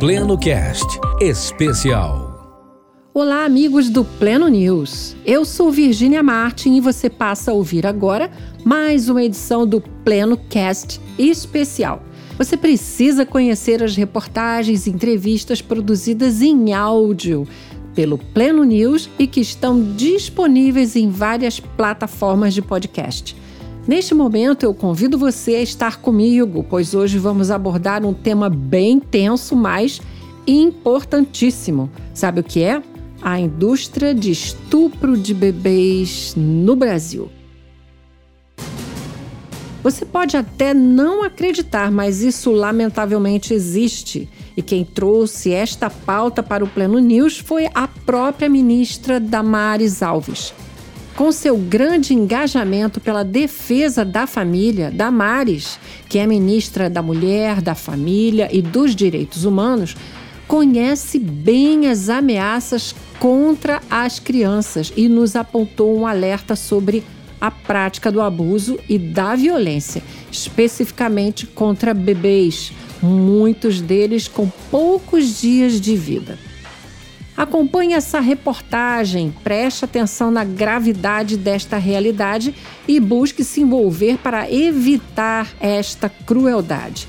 Pleno Cast Especial. Olá, amigos do Pleno News. Eu sou Virginia Martin e você passa a ouvir agora mais uma edição do Pleno Cast Especial. Você precisa conhecer as reportagens e entrevistas produzidas em áudio pelo Pleno News e que estão disponíveis em várias plataformas de podcast. Neste momento, eu convido você a estar comigo, pois hoje vamos abordar um tema bem tenso, mas importantíssimo. Sabe o que é? A indústria de estupro de bebês no Brasil. Você pode até não acreditar, mas isso lamentavelmente existe. E quem trouxe esta pauta para o Pleno News foi a própria ministra Damares Alves. Com seu grande engajamento pela defesa da família, Damares, que é ministra da Mulher, da Família e dos Direitos Humanos, conhece bem as ameaças contra as crianças e nos apontou um alerta sobre a prática do abuso e da violência, especificamente contra bebês, muitos deles com poucos dias de vida. Acompanhe essa reportagem, preste atenção na gravidade desta realidade e busque se envolver para evitar esta crueldade.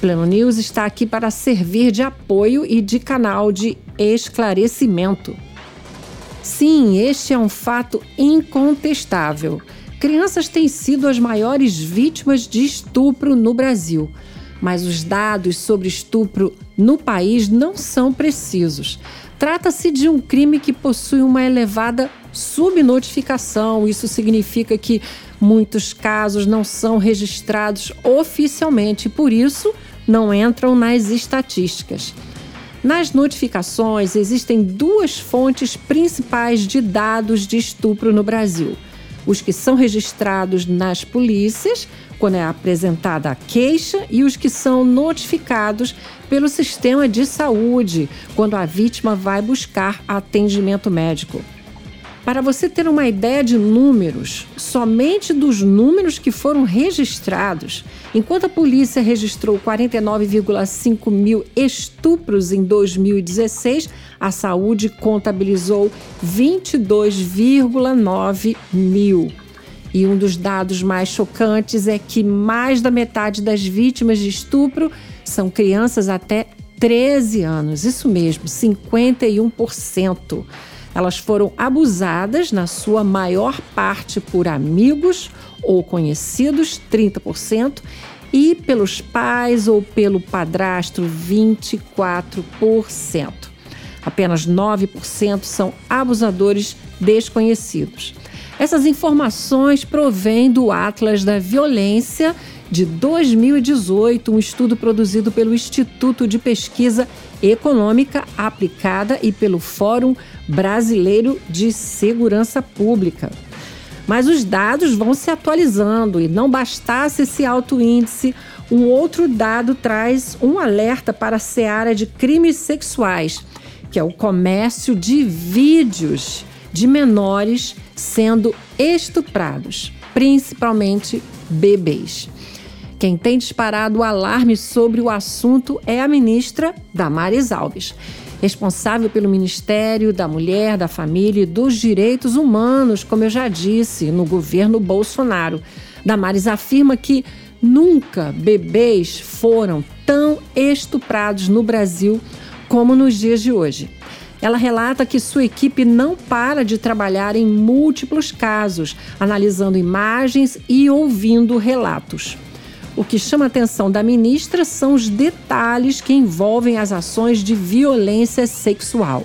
Pleno News está aqui para servir de apoio e de canal de esclarecimento. Sim, este é um fato incontestável. Crianças têm sido as maiores vítimas de estupro no Brasil, mas os dados sobre estupro no país não são precisos. Trata-se de um crime que possui uma elevada subnotificação. Isso significa que muitos casos não são registrados oficialmente por isso, não entram nas estatísticas. Nas notificações, existem duas fontes principais de dados de estupro no Brasil: os que são registrados nas polícias, quando é apresentada a queixa, e os que são notificados pelo sistema de saúde, quando a vítima vai buscar atendimento médico. Para você ter uma ideia de números, somente dos números que foram registrados, enquanto a polícia registrou 49,5 mil estupros em 2016, a saúde contabilizou 22,9 mil. E um dos dados mais chocantes é que mais da metade das vítimas de estupro são crianças até 13 anos. Isso mesmo, 51%. Elas foram abusadas, na sua maior parte, por amigos ou conhecidos, 30%, e pelos pais ou pelo padrasto, 24%. Apenas 9% são abusadores desconhecidos. Essas informações provêm do Atlas da Violência de 2018, um estudo produzido pelo Instituto de Pesquisa Econômica Aplicada e pelo Fórum Brasileiro de Segurança Pública. Mas os dados vão se atualizando e não bastasse esse alto índice, um outro dado traz um alerta para a seara de crimes sexuais, que é o comércio de vídeos de menores sendo estuprados, principalmente bebês. Quem tem disparado o alarme sobre o assunto é a ministra Damares Alves, responsável pelo Ministério da Mulher, da Família e dos Direitos Humanos, como eu já disse, no governo Bolsonaro. Damares afirma que nunca bebês foram tão estuprados no Brasil como nos dias de hoje. Ela relata que sua equipe não para de trabalhar em múltiplos casos, analisando imagens e ouvindo relatos. O que chama a atenção da ministra são os detalhes que envolvem as ações de violência sexual.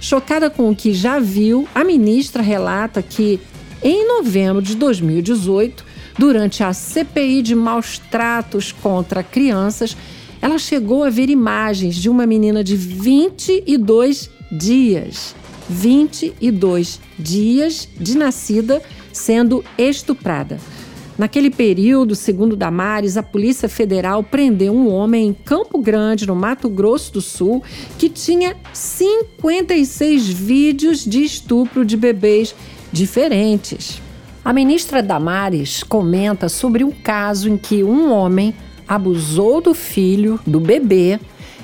Chocada com o que já viu, a ministra relata que, em novembro de 2018, durante a CPI de maus tratos contra crianças, ela chegou a ver imagens de uma menina de 22 dias. 22 dias de nascida sendo estuprada. Naquele período, segundo Damares, a Polícia Federal prendeu um homem em Campo Grande, no Mato Grosso do Sul, que tinha 56 vídeos de estupro de bebês diferentes. A ministra Damares comenta sobre um caso em que um homem abusou do filho, do bebê,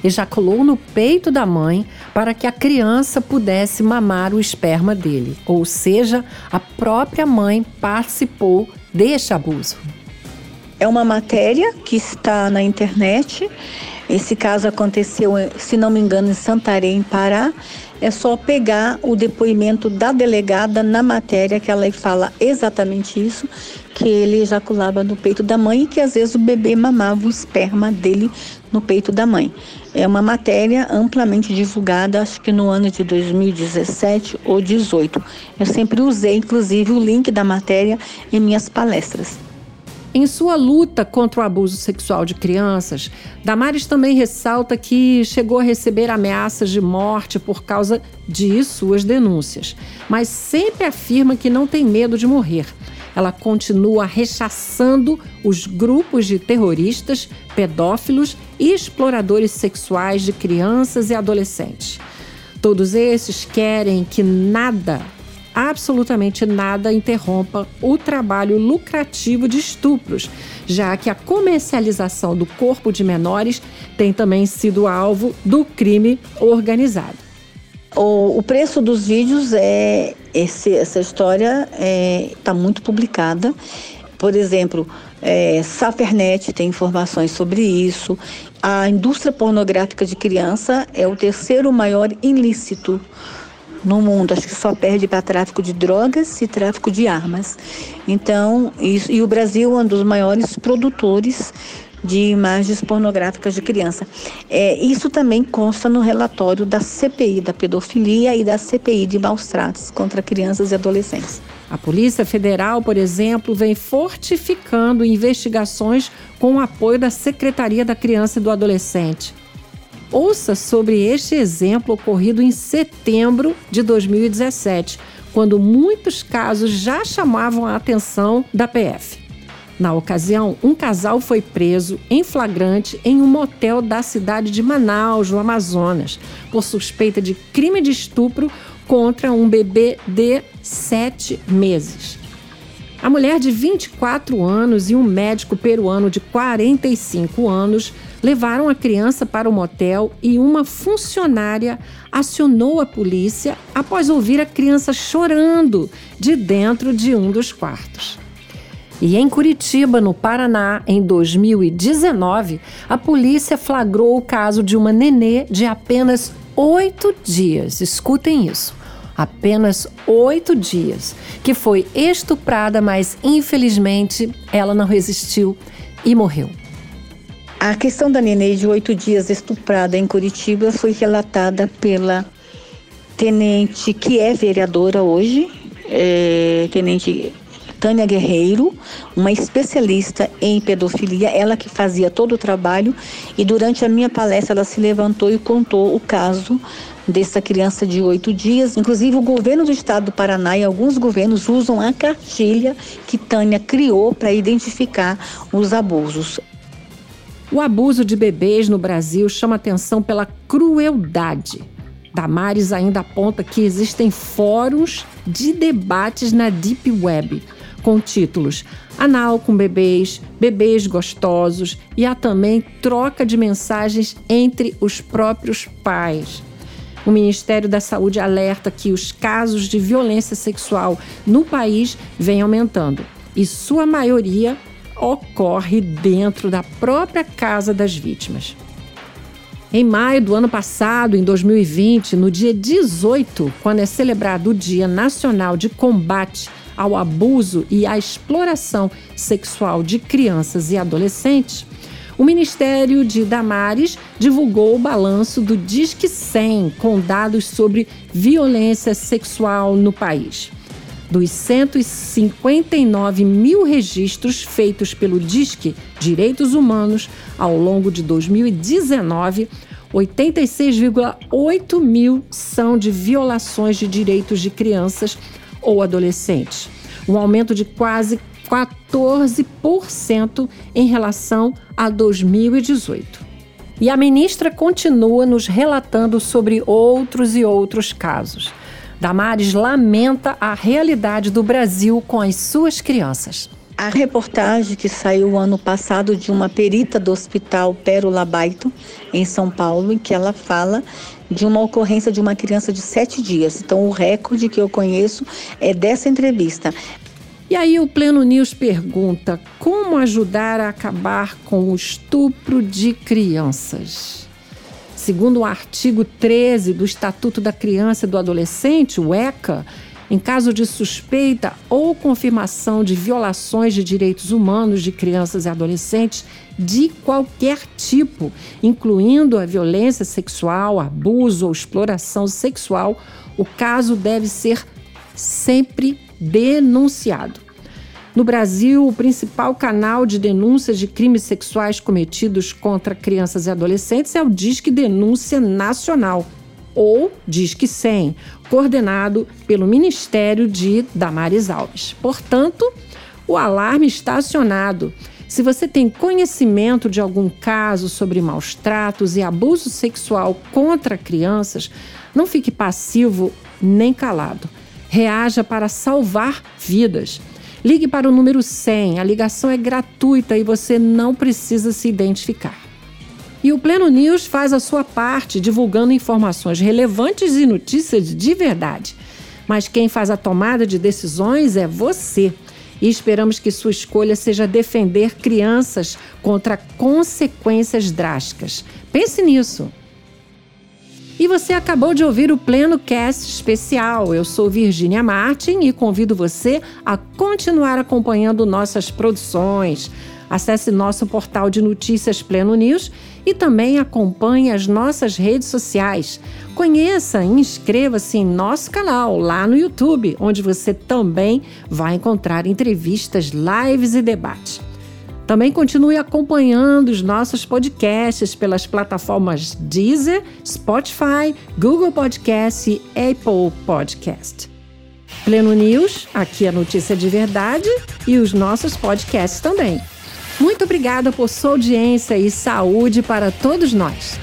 ejaculou no peito da mãe para que a criança pudesse mamar o esperma dele, ou seja, a própria mãe participou deste abuso. É uma matéria que está na internet. Esse caso aconteceu, se não me engano, em Santarém, Pará. É só pegar o depoimento da delegada na matéria que ela fala exatamente isso, que ele ejaculava no peito da mãe e que às vezes o bebê mamava o esperma dele no peito da mãe. É uma matéria amplamente divulgada, acho que no ano de 2017 ou 2018. Eu sempre usei, inclusive, o link da matéria em minhas palestras. Em sua luta contra o abuso sexual de crianças, Damares também ressalta que chegou a receber ameaças de morte por causa de suas denúncias, mas sempre afirma que não tem medo de morrer. Ela continua rechaçando os grupos de terroristas, pedófilos e exploradores sexuais de crianças e adolescentes. Todos esses querem que nada absolutamente nada interrompa o trabalho lucrativo de estupros, já que a comercialização do corpo de menores tem também sido alvo do crime organizado. O, preço dos vídeos é esse, essa história está é, tá muito publicada. Por exemplo, é, Safernet tem informações sobre isso. A indústria pornográfica de criança é o terceiro maior ilícito no mundo. Acho que só perde para tráfico de drogas e tráfico de armas. Então, isso, e o Brasil é um dos maiores produtores de imagens pornográficas de criança. É, isso também consta no relatório da CPI da pedofilia e da CPI de maus tratos contra crianças e adolescentes. A Polícia Federal, por exemplo, vem fortificando investigações com o apoio da Secretaria da Criança e do Adolescente. Ouça sobre este exemplo ocorrido em setembro de 2017, quando muitos casos já chamavam a atenção da PF. Na ocasião, um casal foi preso em flagrante em um motel da cidade de Manaus, no Amazonas, por suspeita de crime de estupro contra um bebê de sete meses. A mulher de 24 anos e um médico peruano de 45 anos levaram a criança para o motel e uma funcionária acionou a polícia após ouvir a criança chorando de dentro de um dos quartos. E em Curitiba, no Paraná, em 2019, a polícia flagrou o caso de uma nenê de apenas oito dias. Escutem isso apenas oito dias, que foi estuprada, mas infelizmente ela não resistiu e morreu. A questão da nenê de oito dias estuprada em Curitiba foi relatada pela tenente que é vereadora hoje, é, tenente Tânia Guerreiro, uma especialista em pedofilia, ela que fazia todo o trabalho, e durante a minha palestra ela se levantou e contou o caso dessa criança de oito dias. Inclusive, o governo do estado do Paraná e alguns governos usam a cartilha que Tânia criou para identificar os abusos. O abuso de bebês no Brasil chama atenção pela crueldade. Damares ainda aponta que existem fóruns de debates na Deep Web, com títulos Anal com bebês, bebês gostosos e há também troca de mensagens entre os próprios pais. O Ministério da Saúde alerta que os casos de violência sexual no país vêm aumentando e sua maioria ocorre dentro da própria casa das vítimas. Em maio do ano passado, em 2020, no dia 18, quando é celebrado o Dia Nacional de Combate ao Abuso e à Exploração Sexual de Crianças e Adolescentes, o Ministério de Damares divulgou o balanço do Disque 100 com dados sobre violência sexual no país. Dos 159 mil registros feitos pelo Disque Direitos Humanos ao longo de 2019, 86,8 mil são de violações de direitos de crianças ou adolescentes, um aumento de quase 14% em relação a 2018. E a ministra continua nos relatando sobre outros e outros casos. Damares lamenta a realidade do Brasil com as suas crianças. A reportagem que saiu ano passado de uma perita do Hospital Pérola Baito, em São Paulo, em que ela fala de uma ocorrência de uma criança de sete dias. Então, o recorde que eu conheço é dessa entrevista. E aí o Pleno News pergunta como ajudar a acabar com o estupro de crianças. Segundo o artigo 13 do Estatuto da Criança e do Adolescente, o ECA, em caso de suspeita ou confirmação de violações de direitos humanos de crianças e adolescentes de qualquer tipo, incluindo a violência sexual, abuso ou exploração sexual, o caso deve ser sempre denunciado. No Brasil, o principal canal de denúncias de crimes sexuais cometidos contra crianças e adolescentes é o Disque Denúncia Nacional, ou Disque 100, coordenado pelo Ministério de Damares Alves. Portanto, o alarme está acionado. Se você tem conhecimento de algum caso sobre maus tratos e abuso sexual contra crianças, não fique passivo nem calado. Reaja para salvar vidas. Ligue para o número 100. A ligação é gratuita e você não precisa se identificar. E o Pleno News faz a sua parte, divulgando informações relevantes e notícias de verdade. Mas quem faz a tomada de decisões é você. E esperamos que sua escolha seja defender crianças contra consequências drásticas. Pense nisso. E você acabou de ouvir o Pleno Cast especial. Eu sou Virginia Martin e convido você a continuar acompanhando nossas produções. Acesse nosso portal de notícias Pleno News e também acompanhe as nossas redes sociais. Conheça e inscreva-se em nosso canal lá no YouTube, onde você também vai encontrar entrevistas, lives e debates. Também continue acompanhando os nossos podcasts pelas plataformas Deezer, Spotify, Google Podcast e Apple Podcast. Pleno News, aqui a notícia de verdade e os nossos podcasts também. Muito obrigada por sua audiência e saúde para todos nós.